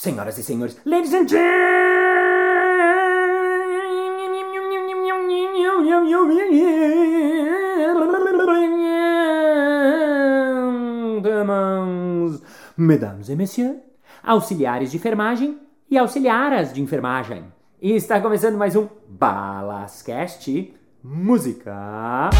Senhoras e senhores, ladies and gentlemen, mesdames et messieurs, auxiliares de enfermagem e auxiliaras de enfermagem. E está começando mais um Balascast Música.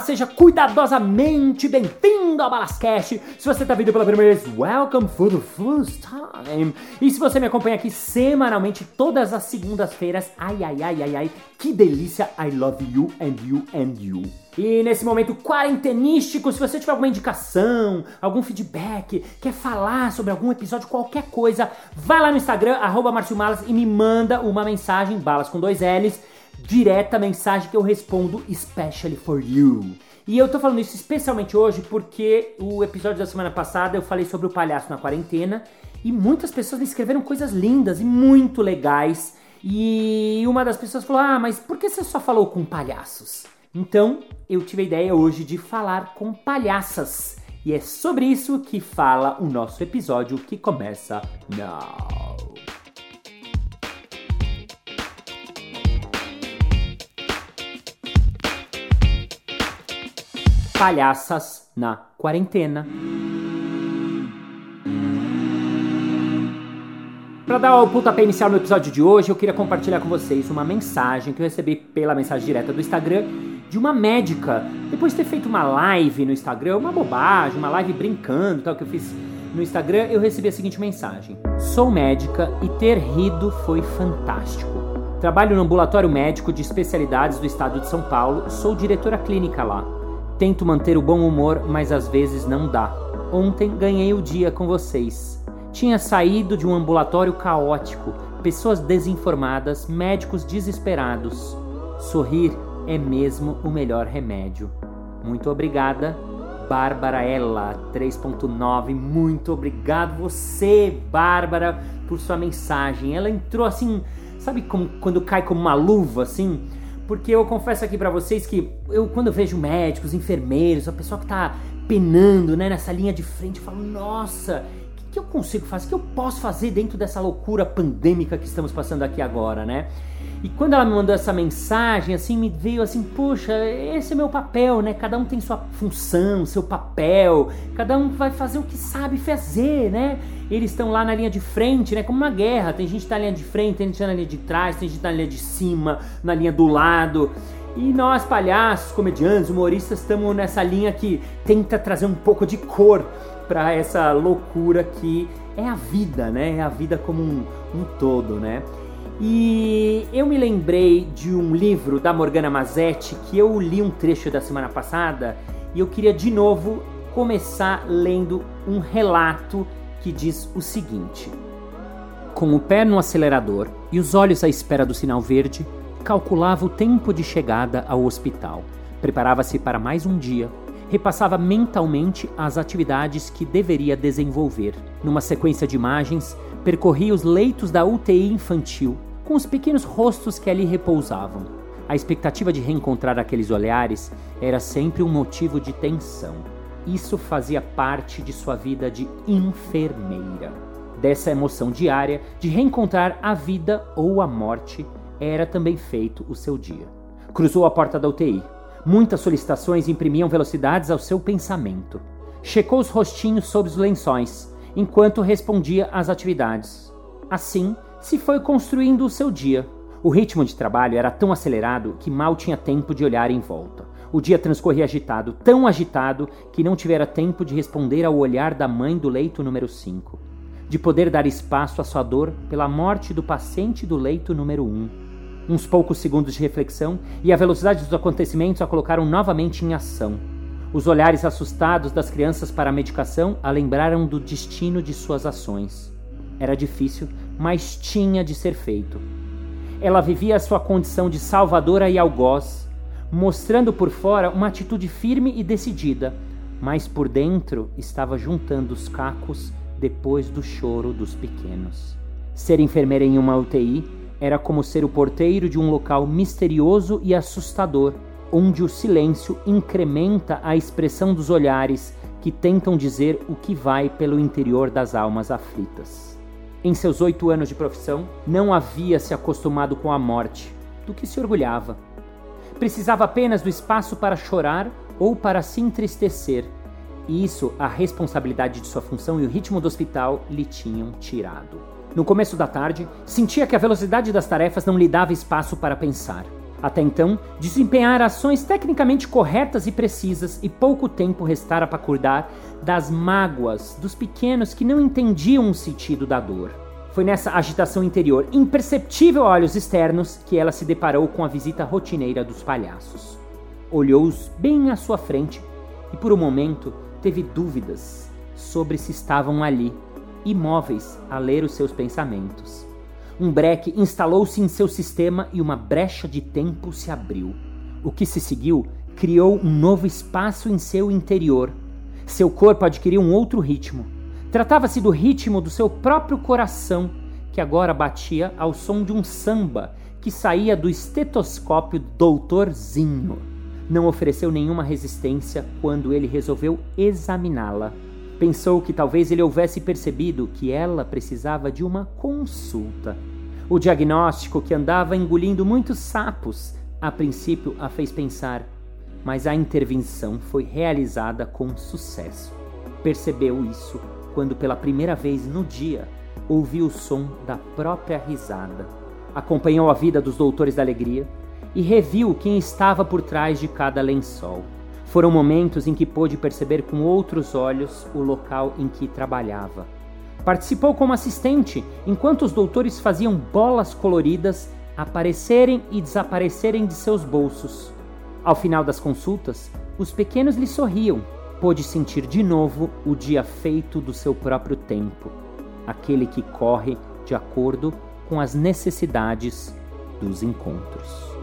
Seja cuidadosamente bem-vindo ao Balascast. Se você está vindo pela primeira vez, welcome for the first time. E se você me acompanha aqui semanalmente, todas as segundas-feiras, ai, ai, ai, ai, ai, que delícia! I love you and you and you. E nesse momento quarentenístico, se você tiver alguma indicação, algum feedback, quer falar sobre algum episódio, qualquer coisa, vai lá no Instagram, arroba Malas, e me manda uma mensagem, balas com dois L's, direta mensagem que eu respondo especially for you. E eu tô falando isso especialmente hoje porque o episódio da semana passada eu falei sobre o palhaço na quarentena e muitas pessoas me escreveram coisas lindas e muito legais. E uma das pessoas falou: Ah, mas por que você só falou com palhaços? Então eu tive a ideia hoje de falar com palhaças. E é sobre isso que fala o nosso episódio que começa now. Palhaças na quarentena. Para dar o pontapé inicial no episódio de hoje, eu queria compartilhar com vocês uma mensagem que eu recebi pela mensagem direta do Instagram de uma médica. Depois de ter feito uma live no Instagram, uma bobagem, uma live brincando, tal que eu fiz no Instagram, eu recebi a seguinte mensagem: Sou médica e ter rido foi fantástico. Trabalho no ambulatório médico de especialidades do estado de São Paulo, sou diretora clínica lá. Tento manter o bom humor, mas às vezes não dá. Ontem ganhei o dia com vocês. Tinha saído de um ambulatório caótico, pessoas desinformadas, médicos desesperados. Sorrir é mesmo o melhor remédio. Muito obrigada, Bárbara Ella 3.9. Muito obrigado você, Bárbara, por sua mensagem. Ela entrou assim, sabe como quando cai como uma luva assim? Porque eu confesso aqui para vocês que eu quando eu vejo médicos, enfermeiros, a pessoa que tá penando, né, nessa linha de frente, eu falo, nossa, que, eu consigo fazer? O que eu posso fazer dentro dessa loucura pandêmica que estamos passando aqui agora, né? E quando ela me mandou essa mensagem, assim, me veio assim, poxa, esse é meu papel, né? Cada um tem sua função, seu papel, cada um vai fazer o que sabe fazer, né? Eles estão lá na linha de frente, né? Como uma guerra. Tem gente que tá na linha de frente, tem gente na linha de trás, tem gente na linha de cima, na linha do lado. E nós, palhaços, comediantes, humoristas, estamos nessa linha que tenta trazer um pouco de cor para essa loucura que é a vida, né? É a vida como um, um todo, né? E eu me lembrei de um livro da Morgana Mazetti que eu li um trecho da semana passada e eu queria de novo começar lendo um relato que diz o seguinte: Com o pé no acelerador e os olhos à espera do sinal verde, calculava o tempo de chegada ao hospital. Preparava-se para mais um dia. Repassava mentalmente as atividades que deveria desenvolver. Numa sequência de imagens, percorria os leitos da UTI infantil, com os pequenos rostos que ali repousavam. A expectativa de reencontrar aqueles olhares era sempre um motivo de tensão. Isso fazia parte de sua vida de enfermeira. Dessa emoção diária de reencontrar a vida ou a morte, era também feito o seu dia. Cruzou a porta da UTI. Muitas solicitações imprimiam velocidades ao seu pensamento. Checou os rostinhos sob os lençóis, enquanto respondia às atividades. Assim, se foi construindo o seu dia. O ritmo de trabalho era tão acelerado que mal tinha tempo de olhar em volta. O dia transcorria agitado, tão agitado que não tivera tempo de responder ao olhar da mãe do leito número 5, de poder dar espaço à sua dor pela morte do paciente do leito número 1. Uns poucos segundos de reflexão e a velocidade dos acontecimentos a colocaram novamente em ação. Os olhares assustados das crianças para a medicação a lembraram do destino de suas ações. Era difícil, mas tinha de ser feito. Ela vivia a sua condição de salvadora e algoz, mostrando por fora uma atitude firme e decidida, mas por dentro estava juntando os cacos depois do choro dos pequenos. Ser enfermeira em uma UTI era como ser o porteiro de um local misterioso e assustador, onde o silêncio incrementa a expressão dos olhares que tentam dizer o que vai pelo interior das almas aflitas. Em seus oito anos de profissão, não havia se acostumado com a morte, do que se orgulhava. Precisava apenas do espaço para chorar ou para se entristecer, e isso a responsabilidade de sua função e o ritmo do hospital lhe tinham tirado. No começo da tarde, sentia que a velocidade das tarefas não lhe dava espaço para pensar. Até então, desempenhar ações tecnicamente corretas e precisas, e pouco tempo restara para cuidar das mágoas dos pequenos que não entendiam o sentido da dor. Foi nessa agitação interior, imperceptível a olhos externos, que ela se deparou com a visita rotineira dos palhaços. Olhou-os bem à sua frente e, por um momento, teve dúvidas sobre se estavam ali, imóveis a ler os seus pensamentos. Um breque instalou-se em seu sistema e uma brecha de tempo se abriu. O que se seguiu criou um novo espaço em seu interior. Seu corpo adquiriu um outro ritmo. Tratava-se do ritmo do seu próprio coração, que agora batia ao som de um samba que saía do estetoscópio Doutorzinho não ofereceu nenhuma resistência quando ele resolveu examiná-la. Pensou que talvez ele houvesse percebido que ela precisava de uma consulta. O diagnóstico, que andava engolindo muitos sapos, a princípio a fez pensar, mas a intervenção foi realizada com sucesso. Percebeu isso quando, pela primeira vez no dia, ouviu o som da própria risada. Acompanhou a vida dos doutores da alegria, e reviu quem estava por trás de cada lençol. Foram momentos em que pôde perceber com outros olhos o local em que trabalhava. Participou como assistente enquanto os doutores faziam bolas coloridas aparecerem e desaparecerem de seus bolsos. Ao final das consultas, os pequenos lhe sorriam. Pôde sentir de novo o dia feito do seu próprio tempo, aquele que corre de acordo com as necessidades dos encontros.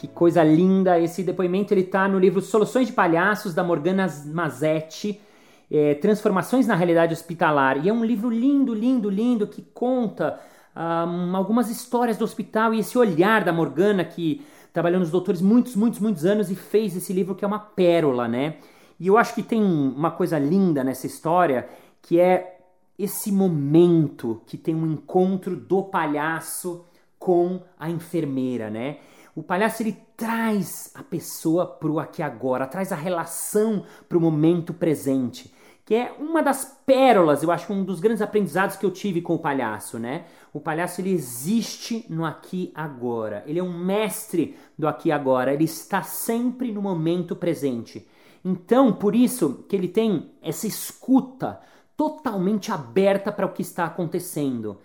Que coisa linda! Esse depoimento ele está no livro Soluções de Palhaços da Morgana Mazetti, é, Transformações na Realidade Hospitalar. E é um livro lindo, lindo, lindo que conta um, algumas histórias do hospital e esse olhar da Morgana que trabalhou nos doutores muitos, muitos, muitos anos e fez esse livro que é uma pérola, né? E eu acho que tem uma coisa linda nessa história que é esse momento que tem um encontro do palhaço com a enfermeira, né? O palhaço ele traz a pessoa para o aqui agora, traz a relação para o momento presente, que é uma das pérolas, eu acho um dos grandes aprendizados que eu tive com o palhaço, né? O palhaço ele existe no aqui agora, ele é um mestre do aqui agora, ele está sempre no momento presente. Então, por isso que ele tem essa escuta totalmente aberta para o que está acontecendo.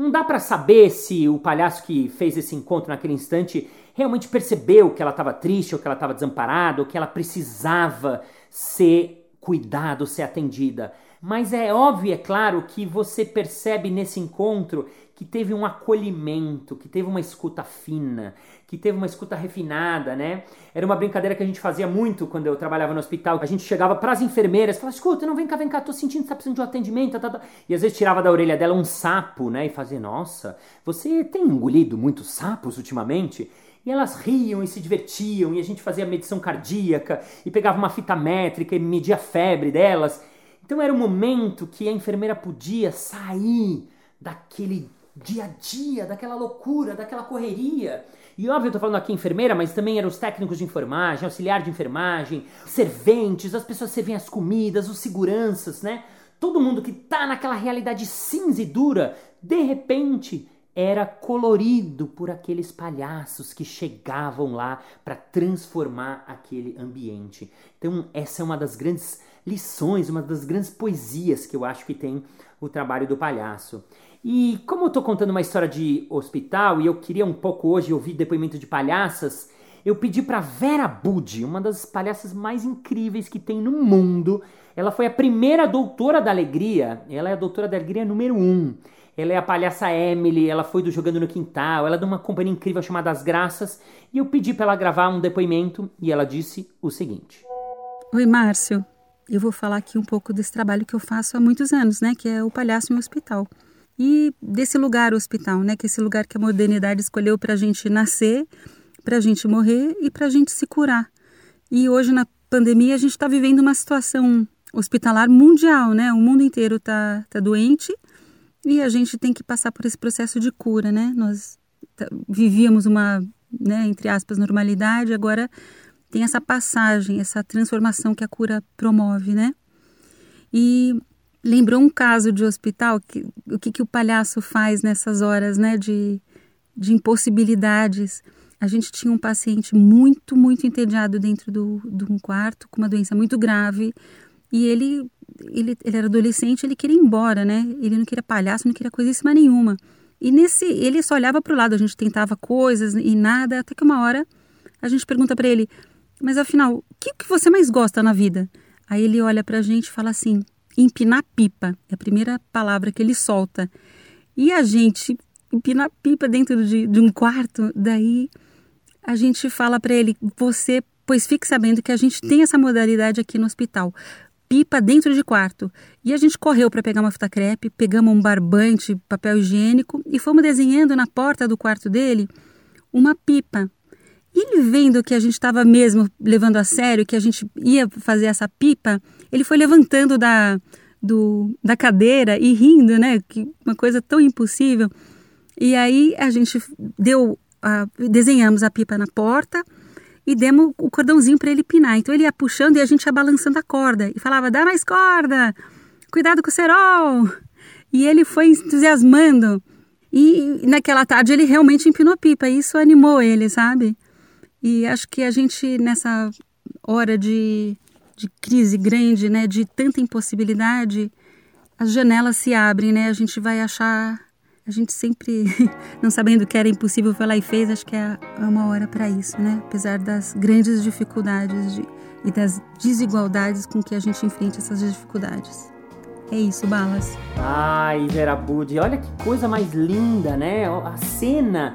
Não dá para saber se o palhaço que fez esse encontro naquele instante realmente percebeu que ela estava triste, ou que ela estava desamparada, ou que ela precisava ser cuidada, ser atendida. Mas é óbvio, é claro, que você percebe nesse encontro que teve um acolhimento, que teve uma escuta fina, que teve uma escuta refinada, né? Era uma brincadeira que a gente fazia muito quando eu trabalhava no hospital. A gente chegava para as enfermeiras falava: escuta, não vem cá, vem cá, tô sentindo que tá precisando de um atendimento. Tá, tá, tá. E às vezes tirava da orelha dela um sapo, né? E fazia: nossa, você tem engolido muitos sapos ultimamente? E elas riam e se divertiam, e a gente fazia medição cardíaca, e pegava uma fita métrica e media a febre delas. Então era um momento que a enfermeira podia sair daquele dia a dia, daquela loucura, daquela correria. E óbvio, eu tô falando aqui enfermeira, mas também eram os técnicos de enfermagem, auxiliar de enfermagem, serventes, as pessoas servem as comidas, os seguranças, né? Todo mundo que tá naquela realidade cinza e dura, de repente era colorido por aqueles palhaços que chegavam lá para transformar aquele ambiente. Então, essa é uma das grandes lições, uma das grandes poesias que eu acho que tem o trabalho do palhaço. E como eu estou contando uma história de hospital e eu queria um pouco hoje ouvir depoimento de palhaças, eu pedi para Vera Budi, uma das palhaças mais incríveis que tem no mundo. Ela foi a primeira doutora da alegria. Ela é a doutora da alegria número um. Ela é a palhaça Emily, ela foi do Jogando no Quintal, ela é de uma companhia incrível chamada As Graças. E eu pedi para ela gravar um depoimento e ela disse o seguinte: Oi, Márcio. Eu vou falar aqui um pouco desse trabalho que eu faço há muitos anos, né? Que é o Palhaço em Hospital. E desse lugar, o hospital, né? Que é esse lugar que a modernidade escolheu para a gente nascer para a gente morrer e para a gente se curar. E hoje, na pandemia, a gente está vivendo uma situação hospitalar mundial, né? O mundo inteiro está tá doente e a gente tem que passar por esse processo de cura, né? Nós tá, vivíamos uma, né, entre aspas, normalidade, agora tem essa passagem, essa transformação que a cura promove, né? E lembrou um caso de hospital, que, o que, que o palhaço faz nessas horas, né, de, de impossibilidades a gente tinha um paciente muito, muito entediado dentro do, de um quarto, com uma doença muito grave, e ele, ele, ele era adolescente, ele queria ir embora, né? Ele não queria palhaço, não queria coisíssima nenhuma. E nesse, ele só olhava para o lado, a gente tentava coisas e nada, até que uma hora a gente pergunta para ele, mas afinal, o que, que você mais gosta na vida? Aí ele olha para a gente e fala assim, empinar pipa, é a primeira palavra que ele solta. E a gente empinar pipa dentro de, de um quarto, daí a gente fala para ele: você, pois fique sabendo que a gente tem essa modalidade aqui no hospital. Pipa dentro de quarto. E a gente correu para pegar uma fita crepe, pegamos um barbante, papel higiênico e fomos desenhando na porta do quarto dele uma pipa. Ele vendo que a gente estava mesmo levando a sério, que a gente ia fazer essa pipa, ele foi levantando da, do, da cadeira e rindo, né? Que uma coisa tão impossível. E aí a gente deu desenhamos a pipa na porta e demos o cordãozinho para ele pinar. Então ele ia puxando e a gente ia balançando a corda e falava: dá mais corda, cuidado com o cerol. E ele foi entusiasmando. E naquela tarde ele realmente empinou a pipa, e isso animou ele, sabe? E acho que a gente, nessa hora de, de crise grande, né, de tanta impossibilidade, as janelas se abrem, né? A gente vai achar a gente sempre, não sabendo que era impossível, foi lá e fez. Acho que é, é uma hora para isso, né? Apesar das grandes dificuldades de, e das desigualdades com que a gente enfrenta essas dificuldades. É isso, Balas. Ai, Vera Budi, olha que coisa mais linda, né? A cena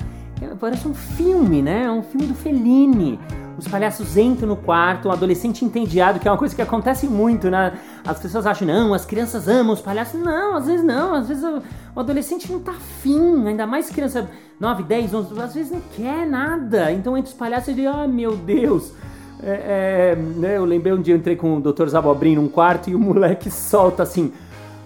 parece um filme, né? É um filme do Fellini os palhaços entram no quarto, um adolescente entediado, que é uma coisa que acontece muito, né? As pessoas acham, não, as crianças amam os palhaços. Não, às vezes não, às vezes o, adolescente não tá afim, ainda mais criança 9, 10, 11, às vezes não quer nada. Então entre os palhaços ele, ah, meu Deus. É, é, né, eu lembrei um dia eu entrei com o Dr. Zabobrin num quarto e o moleque solta assim,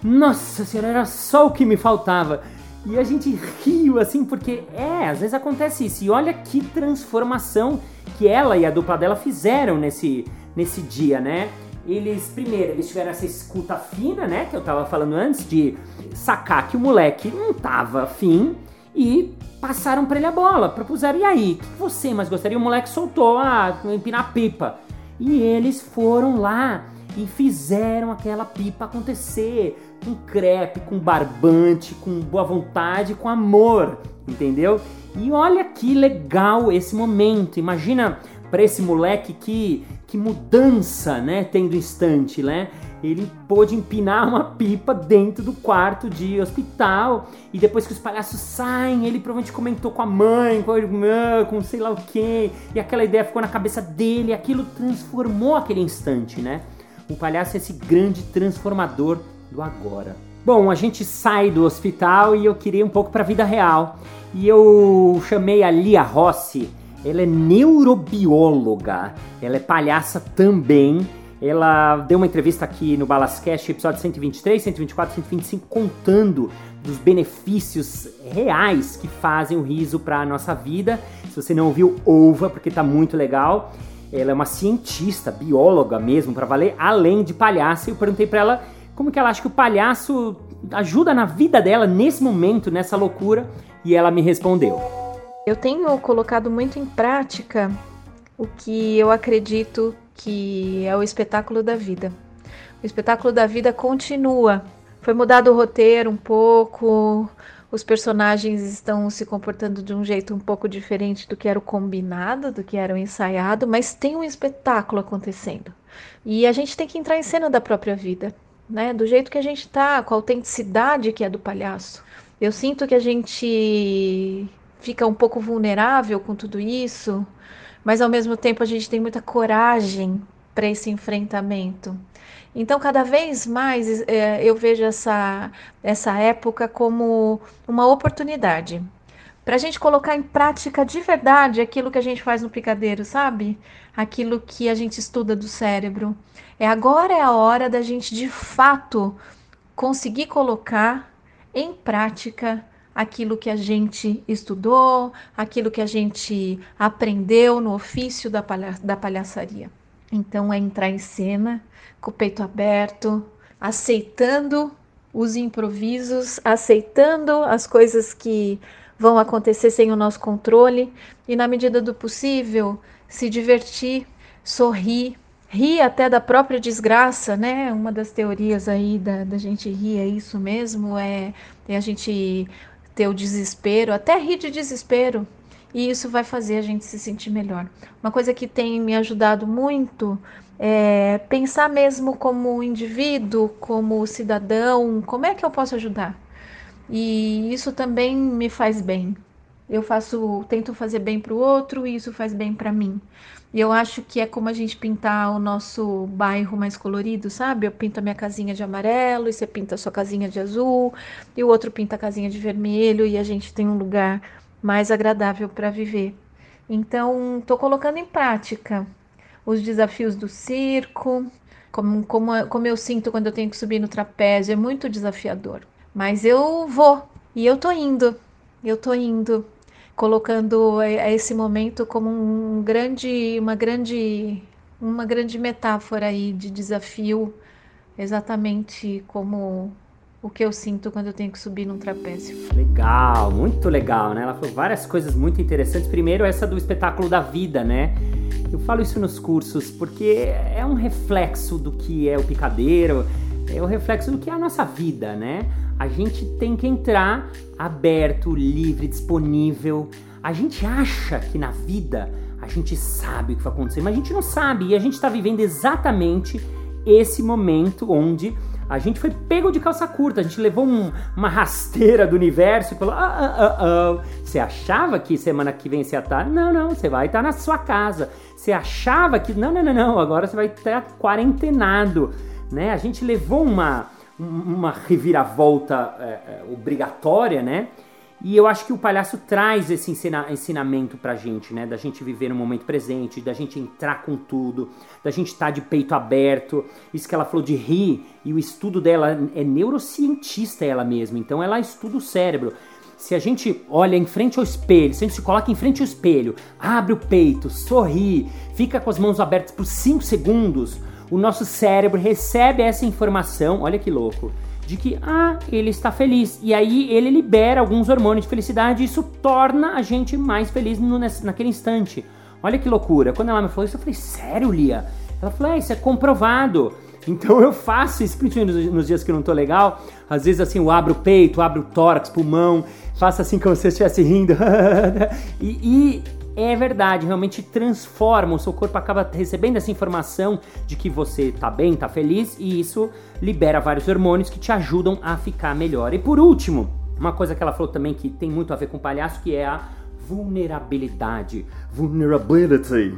nossa senhora, era só o que me faltava. E a gente riu assim, porque é, às vezes acontece isso. E olha que transformação que ela e a dupla dela fizeram nesse, nesse dia, né? Eles, primeiro, eles tiveram essa escuta fina, né? Que eu tava falando antes, de sacar que o moleque não tava afim e passaram para ele a bola, propuseram, e aí, o que você mais gostaria? O moleque soltou a empinar pipa. E eles foram lá e fizeram aquela pipa acontecer com crepe, com barbante, com boa vontade, com amor, entendeu? E olha que legal esse momento. Imagina para esse moleque que que mudança, né, tendo instante, né? Ele pôde empinar uma pipa dentro do quarto de hospital e depois que os palhaços saem, ele provavelmente comentou com a mãe, com a irmã, com sei lá o que, e aquela ideia ficou na cabeça dele, e aquilo transformou aquele instante, né? O palhaço é esse grande transformador do agora. Bom, a gente sai do hospital e eu queria um pouco para a vida real. E eu chamei a Lia Rossi. Ela é neurobióloga, ela é palhaça também. Ela deu uma entrevista aqui no Balascast, episódio 123, 124, 125, contando dos benefícios reais que fazem o riso para a nossa vida. Se você não ouviu, ouva, porque tá muito legal. Ela é uma cientista, bióloga mesmo, para valer, além de palhaça. E eu perguntei para ela como que ela acha que o palhaço ajuda na vida dela nesse momento, nessa loucura, e ela me respondeu. Eu tenho colocado muito em prática o que eu acredito que é o espetáculo da vida. O espetáculo da vida continua. Foi mudado o roteiro um pouco, os personagens estão se comportando de um jeito um pouco diferente do que era o combinado, do que era o ensaiado, mas tem um espetáculo acontecendo. E a gente tem que entrar em cena da própria vida, né? Do jeito que a gente tá, com a autenticidade que é do palhaço. Eu sinto que a gente fica um pouco vulnerável com tudo isso, mas ao mesmo tempo a gente tem muita coragem para esse enfrentamento. Então, cada vez mais é, eu vejo essa, essa época como uma oportunidade para a gente colocar em prática de verdade aquilo que a gente faz no picadeiro, sabe? Aquilo que a gente estuda do cérebro. É agora é a hora da gente de fato conseguir colocar em prática aquilo que a gente estudou, aquilo que a gente aprendeu no ofício da, palha da palhaçaria. Então é entrar em cena com o peito aberto, aceitando os improvisos, aceitando as coisas que vão acontecer sem o nosso controle e, na medida do possível, se divertir, sorrir, rir até da própria desgraça, né? Uma das teorias aí da, da gente rir é isso mesmo, é, é a gente ter o desespero, até rir de desespero, e isso vai fazer a gente se sentir melhor. Uma coisa que tem me ajudado muito é pensar mesmo como indivíduo, como cidadão, como é que eu posso ajudar? E isso também me faz bem. Eu faço, tento fazer bem para o outro e isso faz bem para mim. E eu acho que é como a gente pintar o nosso bairro mais colorido, sabe? Eu pinto a minha casinha de amarelo e você pinta a sua casinha de azul e o outro pinta a casinha de vermelho e a gente tem um lugar mais agradável para viver. Então, estou colocando em prática os desafios do circo, como, como, como eu sinto quando eu tenho que subir no trapézio, é muito desafiador. Mas eu vou e eu tô indo, eu tô indo, colocando esse momento como um grande, uma grande, uma grande metáfora aí de desafio, exatamente como o que eu sinto quando eu tenho que subir num trapézio. Legal, muito legal, né? Ela falou várias coisas muito interessantes. Primeiro, essa do espetáculo da vida, né? Eu falo isso nos cursos porque é um reflexo do que é o picadeiro, é o reflexo do que é a nossa vida, né? A gente tem que entrar aberto, livre, disponível. A gente acha que na vida a gente sabe o que vai acontecer, mas a gente não sabe e a gente está vivendo exatamente esse momento onde a gente foi pego de calça curta, a gente levou um, uma rasteira do universo e falou: ah, ah, ah, ah. Você achava que semana que vem você ia estar? Tá? Não, não, você vai estar tá na sua casa. Você achava que. Não, não, não, não, agora você vai estar quarentenado. Né? A gente levou uma, uma reviravolta é, é, obrigatória, né? E eu acho que o palhaço traz esse ensina ensinamento pra gente, né? Da gente viver no momento presente, da gente entrar com tudo, da gente estar tá de peito aberto. Isso que ela falou de rir, e o estudo dela é neurocientista ela mesma, então ela estuda o cérebro. Se a gente olha em frente ao espelho, se a gente se coloca em frente ao espelho, abre o peito, sorri, fica com as mãos abertas por 5 segundos, o nosso cérebro recebe essa informação, olha que louco de que ah, ele está feliz. E aí ele libera alguns hormônios de felicidade e isso torna a gente mais feliz no, naquele instante. Olha que loucura. Quando ela me falou isso, eu falei, sério, Lia? Ela falou, é, isso é comprovado. Então eu faço isso, principalmente nos, dias que eu não tô legal. Às vezes assim, eu abro o peito, abro o tórax, pulmão, faço assim como se eu estivesse rindo. e, e é verdade, realmente transforma, o seu corpo acaba recebendo essa informação de que você tá bem, tá feliz e isso libera vários hormônios que te ajudam a ficar melhor. E por último, uma coisa que ela falou também que tem muito a ver com o palhaço, que é a vulnerabilidade. Vulnerability.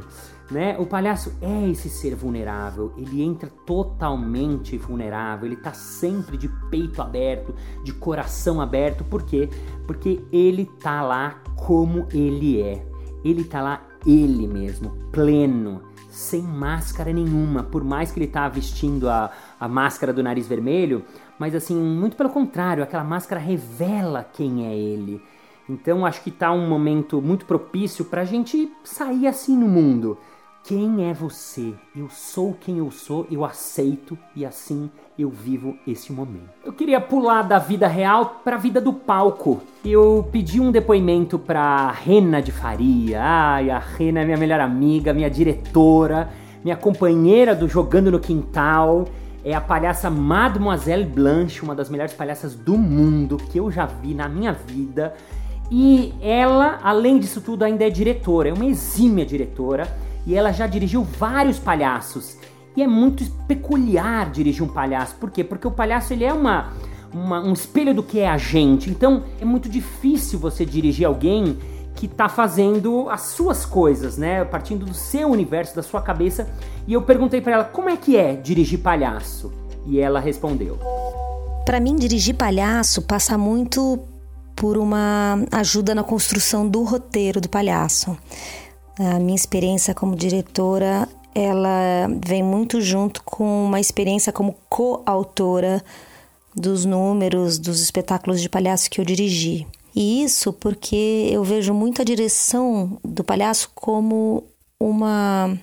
Né? O palhaço é esse ser vulnerável, ele entra totalmente vulnerável, ele tá sempre de peito aberto, de coração aberto, por quê? Porque ele tá lá como ele é ele tá lá ele mesmo, pleno, sem máscara nenhuma, por mais que ele tá vestindo a, a máscara do nariz vermelho, mas assim, muito pelo contrário, aquela máscara revela quem é ele. Então acho que tá um momento muito propício pra gente sair assim no mundo quem é você? Eu sou quem eu sou, eu aceito e assim eu vivo esse momento. Eu queria pular da vida real para a vida do palco. Eu pedi um depoimento para Rena de Faria. Ai, a Rena é minha melhor amiga, minha diretora, minha companheira do Jogando no Quintal. é a palhaça Mademoiselle Blanche, uma das melhores palhaças do mundo que eu já vi na minha vida. E ela, além disso tudo, ainda é diretora, é uma exímia diretora, e ela já dirigiu vários palhaços. E é muito peculiar dirigir um palhaço. Por quê? Porque o palhaço ele é uma, uma, um espelho do que é a gente. Então é muito difícil você dirigir alguém que está fazendo as suas coisas, né? Partindo do seu universo, da sua cabeça. E eu perguntei para ela como é que é dirigir palhaço. E ela respondeu: Para mim, dirigir palhaço passa muito por uma ajuda na construção do roteiro do palhaço. A minha experiência como diretora, ela vem muito junto com uma experiência como coautora dos números dos espetáculos de palhaço que eu dirigi. E isso porque eu vejo muito a direção do palhaço como uma.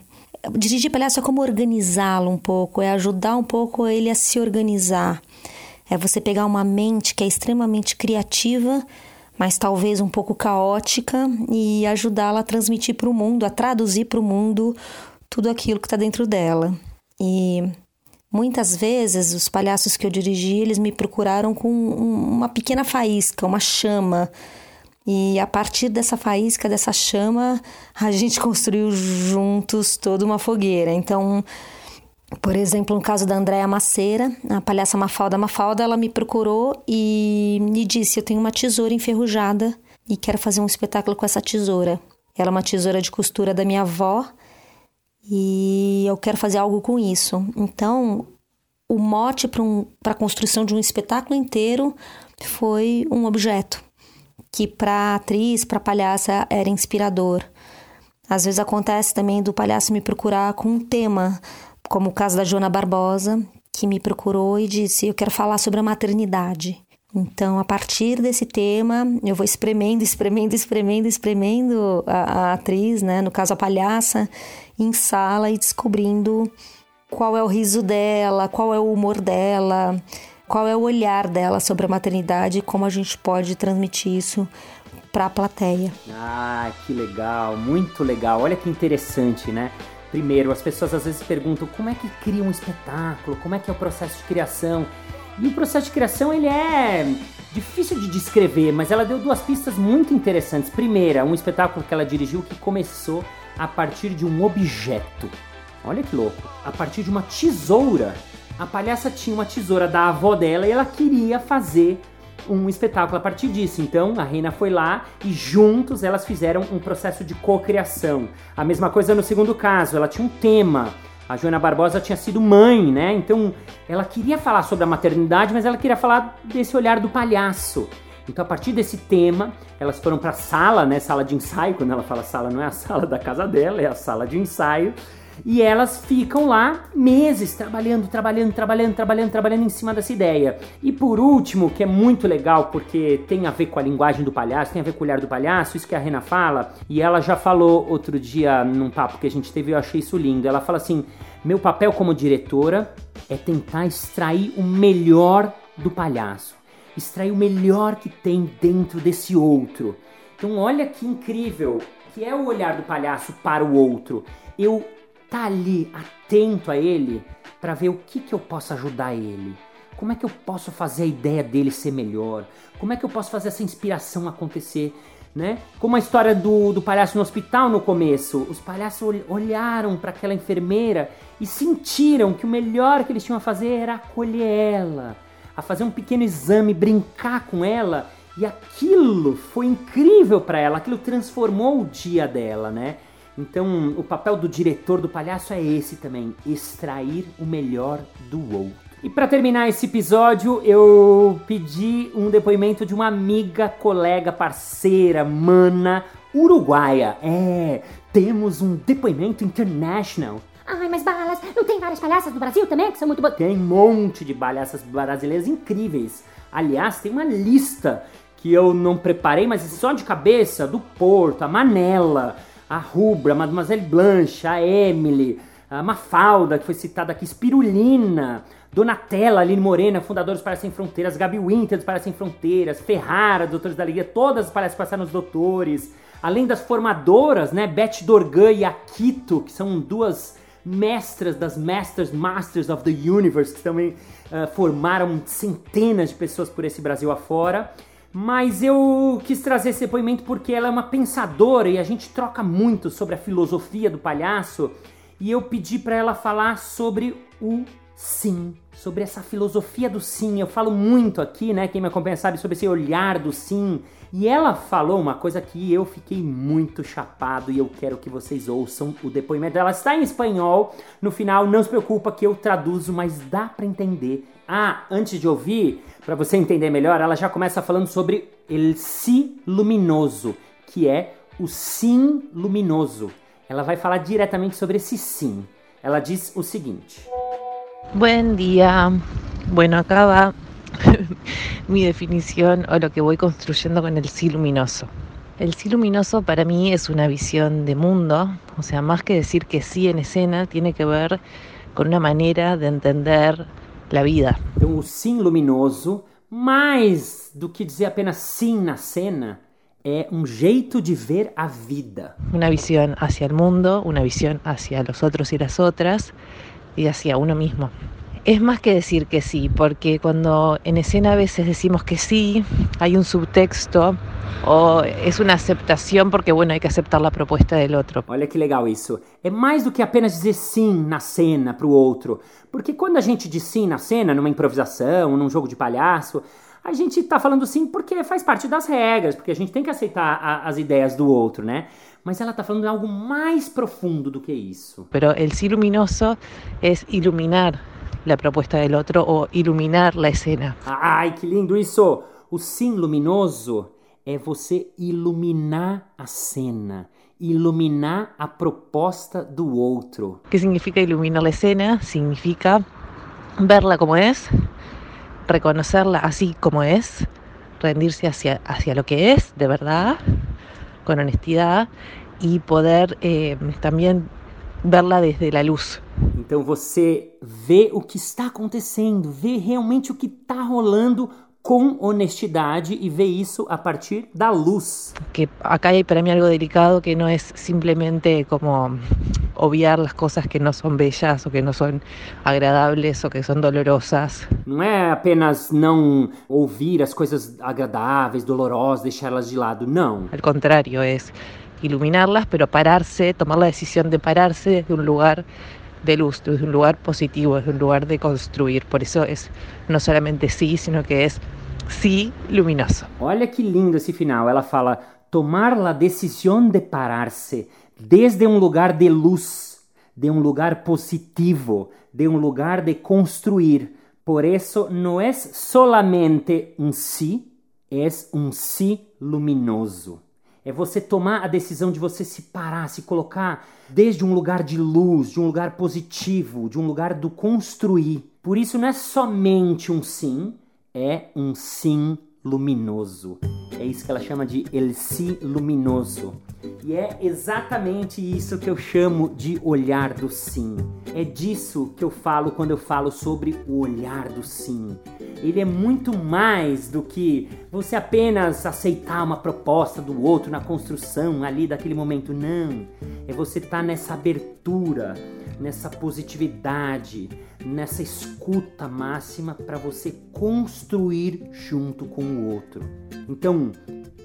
Dirigir palhaço é como organizá-lo um pouco, é ajudar um pouco ele a se organizar. É você pegar uma mente que é extremamente criativa, mas talvez um pouco caótica, e ajudá-la a transmitir para o mundo, a traduzir para o mundo tudo aquilo que está dentro dela. E Muitas vezes os palhaços que eu dirigi, eles me procuraram com uma pequena faísca, uma chama. E a partir dessa faísca, dessa chama, a gente construiu juntos toda uma fogueira. Então, por exemplo, no caso da Andréa Maceira, a palhaça Mafalda Mafalda, ela me procurou e me disse: Eu tenho uma tesoura enferrujada e quero fazer um espetáculo com essa tesoura. Ela é uma tesoura de costura da minha avó e eu quero fazer algo com isso. Então, o mote para um, a construção de um espetáculo inteiro foi um objeto que para atriz, para palhaça, era inspirador. Às vezes acontece também do palhaço me procurar com um tema, como o caso da Joana Barbosa, que me procurou e disse: Eu quero falar sobre a maternidade. Então, a partir desse tema, eu vou espremendo, espremendo, espremendo, espremendo a, a atriz, né? no caso a palhaça, em sala e descobrindo qual é o riso dela, qual é o humor dela, qual é o olhar dela sobre a maternidade e como a gente pode transmitir isso para a plateia. Ah, que legal, muito legal. Olha que interessante, né? Primeiro, as pessoas às vezes perguntam como é que cria um espetáculo, como é que é o processo de criação. E o processo de criação ele é difícil de descrever, mas ela deu duas pistas muito interessantes. Primeira, um espetáculo que ela dirigiu que começou a partir de um objeto. Olha que louco! A partir de uma tesoura. A palhaça tinha uma tesoura da avó dela e ela queria fazer um espetáculo a partir disso. Então a Reina foi lá e juntos elas fizeram um processo de cocriação. A mesma coisa no segundo caso, ela tinha um tema. A Joana Barbosa tinha sido mãe, né? Então ela queria falar sobre a maternidade, mas ela queria falar desse olhar do palhaço. Então, a partir desse tema, elas foram para a sala, né? Sala de ensaio. Quando ela fala sala, não é a sala da casa dela, é a sala de ensaio. E elas ficam lá meses trabalhando, trabalhando, trabalhando, trabalhando, trabalhando em cima dessa ideia. E por último, que é muito legal porque tem a ver com a linguagem do palhaço, tem a ver com o olhar do palhaço, isso que a Rena fala, e ela já falou outro dia num papo que a gente teve, eu achei isso lindo. Ela fala assim: meu papel como diretora é tentar extrair o melhor do palhaço, extrair o melhor que tem dentro desse outro. Então, olha que incrível que é o olhar do palhaço para o outro. Eu tá ali atento a ele para ver o que, que eu posso ajudar ele. Como é que eu posso fazer a ideia dele ser melhor? Como é que eu posso fazer essa inspiração acontecer? Né? Como a história do, do palhaço no hospital no começo. Os palhaços olharam para aquela enfermeira e sentiram que o melhor que eles tinham a fazer era acolher ela, a fazer um pequeno exame, brincar com ela. E aquilo foi incrível para ela, aquilo transformou o dia dela, né? Então, o papel do diretor do palhaço é esse também: extrair o melhor do outro. E para terminar esse episódio, eu pedi um depoimento de uma amiga, colega, parceira, mana uruguaia. É, temos um depoimento international. Ai, mas balas, não tem várias palhaças no Brasil também que são muito boas? Tem um monte de palhaças brasileiras incríveis. Aliás, tem uma lista que eu não preparei, mas só de cabeça do Porto, a Manela, a Rubra, a Mademoiselle Blanche, a Emily, a Mafalda, que foi citada aqui, Spirulina, Donatella, Aline Morena, fundadores para Sem Fronteiras, Gabi Winter, para Sem Fronteiras, Ferrara, Doutores da Alegria, todas as palestras passaram nos doutores, além das formadoras, né, Beth Dorgan e Akito, que são duas mestras das Masters, Masters of the Universe, que também uh, formaram centenas de pessoas por esse Brasil afora. Mas eu quis trazer esse depoimento porque ela é uma pensadora e a gente troca muito sobre a filosofia do palhaço. E eu pedi para ela falar sobre o sim, sobre essa filosofia do sim. Eu falo muito aqui, né? Quem me acompanha sabe sobre esse olhar do sim. E ela falou uma coisa que eu fiquei muito chapado e eu quero que vocês ouçam o depoimento dela. Está em espanhol. No final, não se preocupa que eu traduzo, mas dá para entender. Ah, antes de ouvir, para você entender melhor, ela já começa falando sobre el si luminoso, que é o sim luminoso. Ela vai falar diretamente sobre esse sim. Ela diz o seguinte: Buen día. Bueno, acá va mi definición o lo que voy construyendo con el sí luminoso. El sí luminoso para mí es una visión de mundo, o sea, más que decir que sí en escena, tiene que ver con una manera de entender la vida. Então, o sim luminoso, mais do que dizer apenas sim na cena, é um jeito de ver a vida. Una visión hacia el mundo, una visión hacia los otros y las otras y hacia uno mismo. Es más que decir que sí, porque cuando en escena a veces decimos que sí, hay un subtexto ou é uma aceitação porque, bueno, hay que aceptar a proposta del outro. Olha que legal isso. É mais do que apenas dizer sim na cena para o outro. Porque quando a gente diz sim na cena, numa improvisação, num jogo de palhaço, a gente está falando sim porque faz parte das regras, porque a gente tem que aceitar a, as ideias do outro, né? Mas ela está falando de algo mais profundo do que isso. Pero el sí luminoso es iluminar la propuesta del otro o iluminar la escena. Ai, que lindo isso! O sim luminoso é você iluminar a cena, iluminar a proposta do outro. ¿Qué significa iluminar la escena? Significa verla como es, reconocerla así como es, rendirse hacia, hacia lo que es de verdad, con honestidad y poder eh, también verla desde la luz. Então você vê o que está acontecendo, vê realmente o que está rolando com honestidade e vê isso a partir da luz. Que acá hay para mí algo delicado que no es simplemente como obviar las cosas que no son bellas o que no son agradables o que son dolorosas. Não é apenas não ouvir as coisas agradáveis, dolorosas, deixá-las de lado, não. Al contrario, es iluminarlas, pero pararse, tomar la decisión de pararse desde un lugar de luz, desde un lugar positivo, desde un lugar de construir. Por eso es no solamente sí, sino que es sí luminoso. Olha que lindo esse final. Ela fala tomar a decisão de parar-se desde um lugar de luz, de um lugar positivo, de um lugar de construir. Por isso não é solamente um sí, é um sí luminoso. É você tomar a decisão de você se parar, se colocar desde um lugar de luz, de um lugar positivo, de um lugar do construir. Por isso não é somente um sim, é um sim luminoso. É isso que ela chama de el si luminoso. E é exatamente isso que eu chamo de olhar do sim. É disso que eu falo quando eu falo sobre o olhar do sim. Ele é muito mais do que você apenas aceitar uma proposta do outro na construção ali daquele momento. Não. É você estar tá nessa abertura, nessa positividade, nessa escuta máxima para você construir junto com o outro. Então,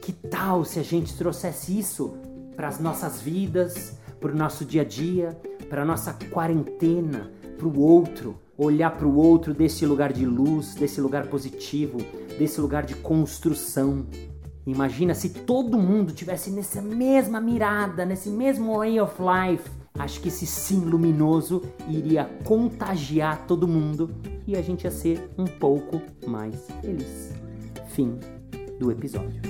que tal se a gente trouxesse isso para as nossas vidas, para o nosso dia a dia, para a nossa quarentena, para o outro? Olhar para o outro desse lugar de luz, desse lugar positivo, desse lugar de construção. Imagina se todo mundo tivesse nessa mesma mirada, nesse mesmo way of life acho que esse sim luminoso iria contagiar todo mundo e a gente ia ser um pouco mais feliz. Fim do episódio.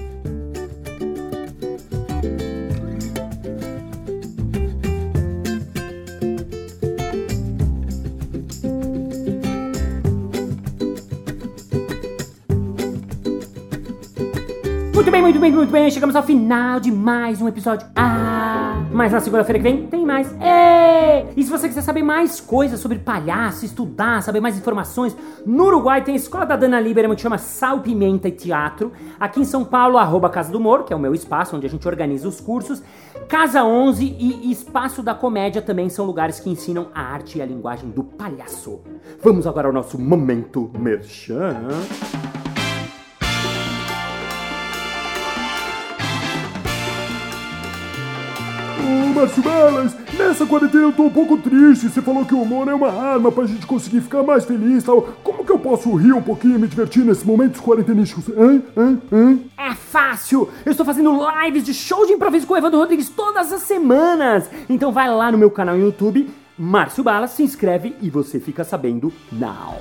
Muito bem, muito bem, muito bem. Chegamos ao final de mais um episódio. Ah! Mas na segunda-feira que vem tem mais. Êêê! E se você quiser saber mais coisas sobre palhaço, estudar, saber mais informações, no Uruguai tem a escola da Dana Lieberman que chama Sal, Pimenta e Teatro. Aqui em São Paulo, arroba Casa do Humor, que é o meu espaço onde a gente organiza os cursos. Casa 11 e Espaço da Comédia também são lugares que ensinam a arte e a linguagem do palhaço. Vamos agora ao nosso momento merchan. Ô, Balas, nessa quarentena eu tô um pouco triste. Você falou que o humor é uma arma pra gente conseguir ficar mais feliz e tal. Como que eu posso rir um pouquinho e me divertir nesses momentos quarentenísticos? Hã? Hã? Hã? É fácil! Eu estou fazendo lives de show de improviso com o Evandro Rodrigues todas as semanas! Então vai lá no meu canal no YouTube, Márcio Balas, se inscreve e você fica sabendo now!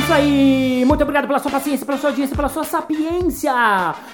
Isso aí! Muito obrigado pela sua paciência, pela sua audiência, pela sua sapiência!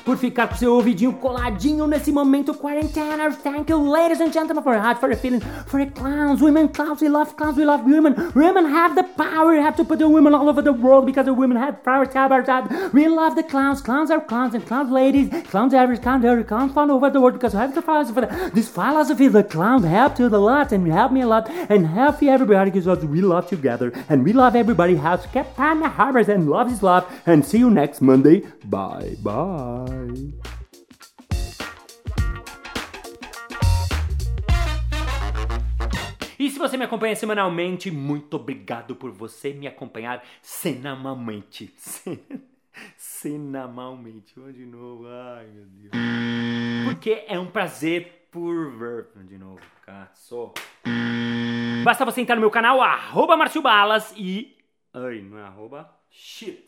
Por ficar com seu ouvidinho coladinho nesse momento quarentena. Thank you, ladies and gentlemen, for heart, for your feeling, for your clowns, women clowns, we love clowns, we love women. Women have the power, we have to put the women all over the world because the women have power to have. We love the clowns, clowns are clowns and clowns ladies, clowns every clown, every clown all over the world because we have the philosophy. This philosophy, the clown helped you a lot and helped me a lot and help everybody because we love together and we love everybody has kept time harbors and love is love and see you next Monday. Bye bye. E se você me acompanha semanalmente, muito obrigado por você me acompanhar semanalmente. Semanalmente. Vamos de novo. Ai, meu Deus. Porque é um prazer por ver. De novo, caçou. Basta você entrar no meu canal, arroba Balas e Ai, não é arroba? Shit.